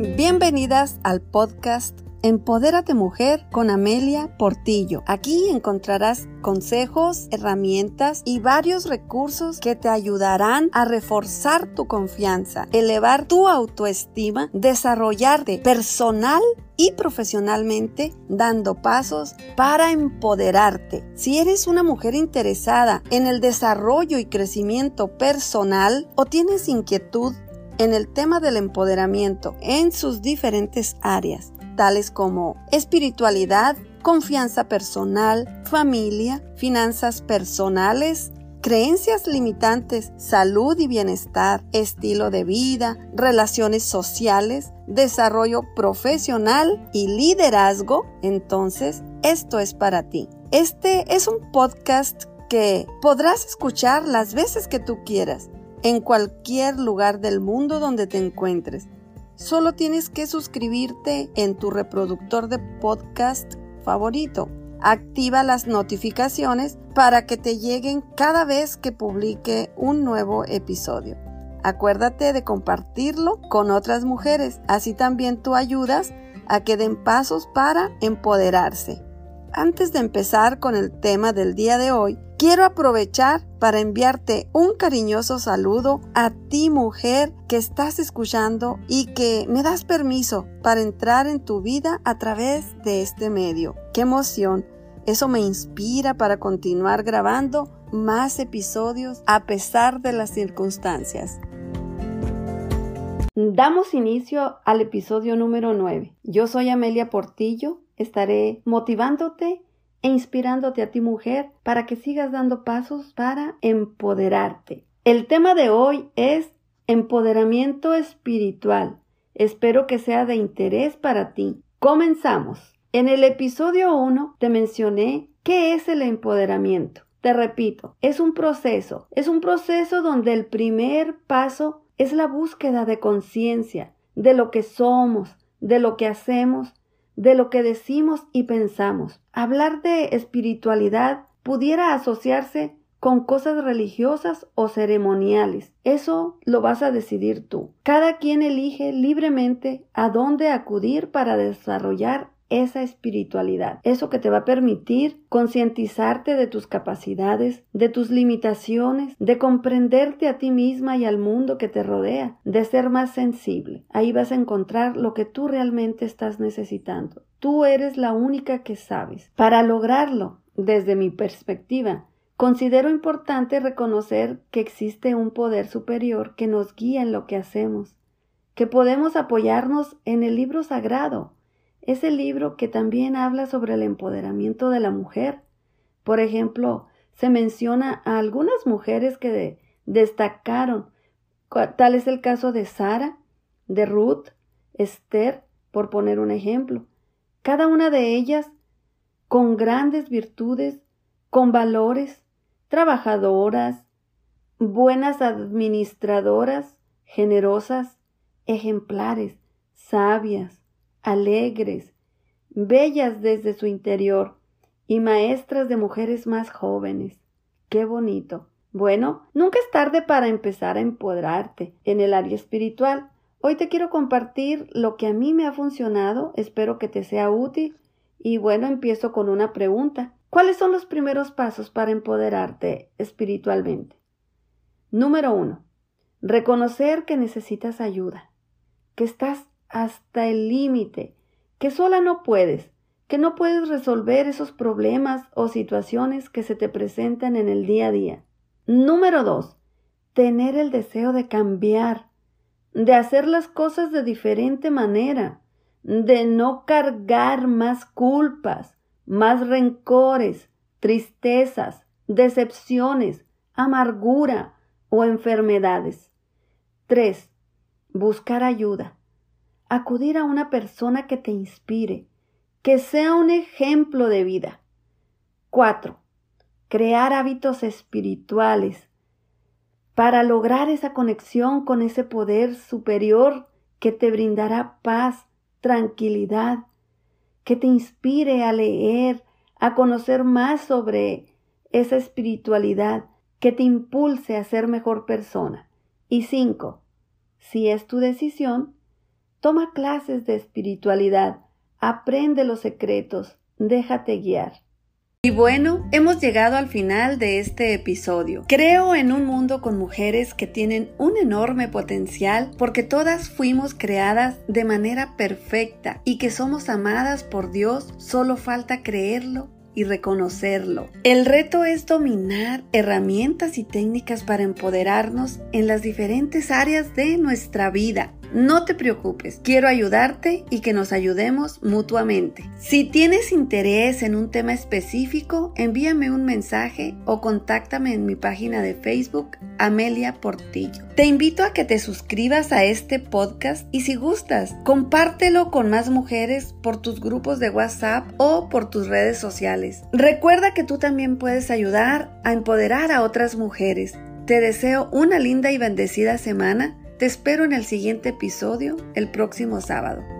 Bienvenidas al podcast Empodérate Mujer con Amelia Portillo. Aquí encontrarás consejos, herramientas y varios recursos que te ayudarán a reforzar tu confianza, elevar tu autoestima, desarrollarte personal y profesionalmente dando pasos para empoderarte. Si eres una mujer interesada en el desarrollo y crecimiento personal o tienes inquietud en el tema del empoderamiento en sus diferentes áreas, tales como espiritualidad, confianza personal, familia, finanzas personales, creencias limitantes, salud y bienestar, estilo de vida, relaciones sociales, desarrollo profesional y liderazgo, entonces esto es para ti. Este es un podcast que podrás escuchar las veces que tú quieras, en cualquier lugar del mundo donde te encuentres. Solo tienes que suscribirte en tu reproductor de podcast favorito. Activa las notificaciones para que te lleguen cada vez que publique un nuevo episodio. Acuérdate de compartirlo con otras mujeres, así también tú ayudas a que den pasos para empoderarse. Antes de empezar con el tema del día de hoy, quiero aprovechar para enviarte un cariñoso saludo a ti mujer que estás escuchando y que me das permiso para entrar en tu vida a través de este medio. ¡Qué emoción! Eso me inspira para continuar grabando más episodios a pesar de las circunstancias. Damos inicio al episodio número 9. Yo soy Amelia Portillo estaré motivándote e inspirándote a ti mujer para que sigas dando pasos para empoderarte. El tema de hoy es empoderamiento espiritual. Espero que sea de interés para ti. Comenzamos. En el episodio 1 te mencioné qué es el empoderamiento. Te repito, es un proceso, es un proceso donde el primer paso es la búsqueda de conciencia de lo que somos, de lo que hacemos de lo que decimos y pensamos. Hablar de espiritualidad pudiera asociarse con cosas religiosas o ceremoniales. Eso lo vas a decidir tú. Cada quien elige libremente a dónde acudir para desarrollar esa espiritualidad. Eso que te va a permitir concientizarte de tus capacidades, de tus limitaciones, de comprenderte a ti misma y al mundo que te rodea, de ser más sensible. Ahí vas a encontrar lo que tú realmente estás necesitando. Tú eres la única que sabes. Para lograrlo, desde mi perspectiva, Considero importante reconocer que existe un poder superior que nos guía en lo que hacemos, que podemos apoyarnos en el libro sagrado, es el libro que también habla sobre el empoderamiento de la mujer. Por ejemplo, se menciona a algunas mujeres que destacaron, tal es el caso de Sara, de Ruth, Esther, por poner un ejemplo. Cada una de ellas con grandes virtudes, con valores, trabajadoras, buenas administradoras, generosas, ejemplares, sabias, alegres, bellas desde su interior y maestras de mujeres más jóvenes. Qué bonito. Bueno, nunca es tarde para empezar a empoderarte en el área espiritual. Hoy te quiero compartir lo que a mí me ha funcionado, espero que te sea útil. Y bueno, empiezo con una pregunta. ¿Cuáles son los primeros pasos para empoderarte espiritualmente? Número uno, reconocer que necesitas ayuda, que estás hasta el límite, que sola no puedes, que no puedes resolver esos problemas o situaciones que se te presentan en el día a día. Número dos, tener el deseo de cambiar, de hacer las cosas de diferente manera, de no cargar más culpas, más rencores, tristezas, decepciones, amargura o enfermedades. Tres, buscar ayuda acudir a una persona que te inspire, que sea un ejemplo de vida. 4. Crear hábitos espirituales para lograr esa conexión con ese poder superior que te brindará paz, tranquilidad, que te inspire a leer, a conocer más sobre esa espiritualidad, que te impulse a ser mejor persona. Y cinco, si es tu decisión, Toma clases de espiritualidad, aprende los secretos, déjate guiar. Y bueno, hemos llegado al final de este episodio. Creo en un mundo con mujeres que tienen un enorme potencial porque todas fuimos creadas de manera perfecta y que somos amadas por Dios, solo falta creerlo y reconocerlo. El reto es dominar herramientas y técnicas para empoderarnos en las diferentes áreas de nuestra vida no te preocupes, quiero ayudarte y que nos ayudemos mutuamente. Si tienes interés en un tema específico, envíame un mensaje o contáctame en mi página de Facebook, Amelia Portillo. Te invito a que te suscribas a este podcast y si gustas, compártelo con más mujeres por tus grupos de WhatsApp o por tus redes sociales. Recuerda que tú también puedes ayudar a empoderar a otras mujeres. Te deseo una linda y bendecida semana te espero en el siguiente episodio el próximo sábado.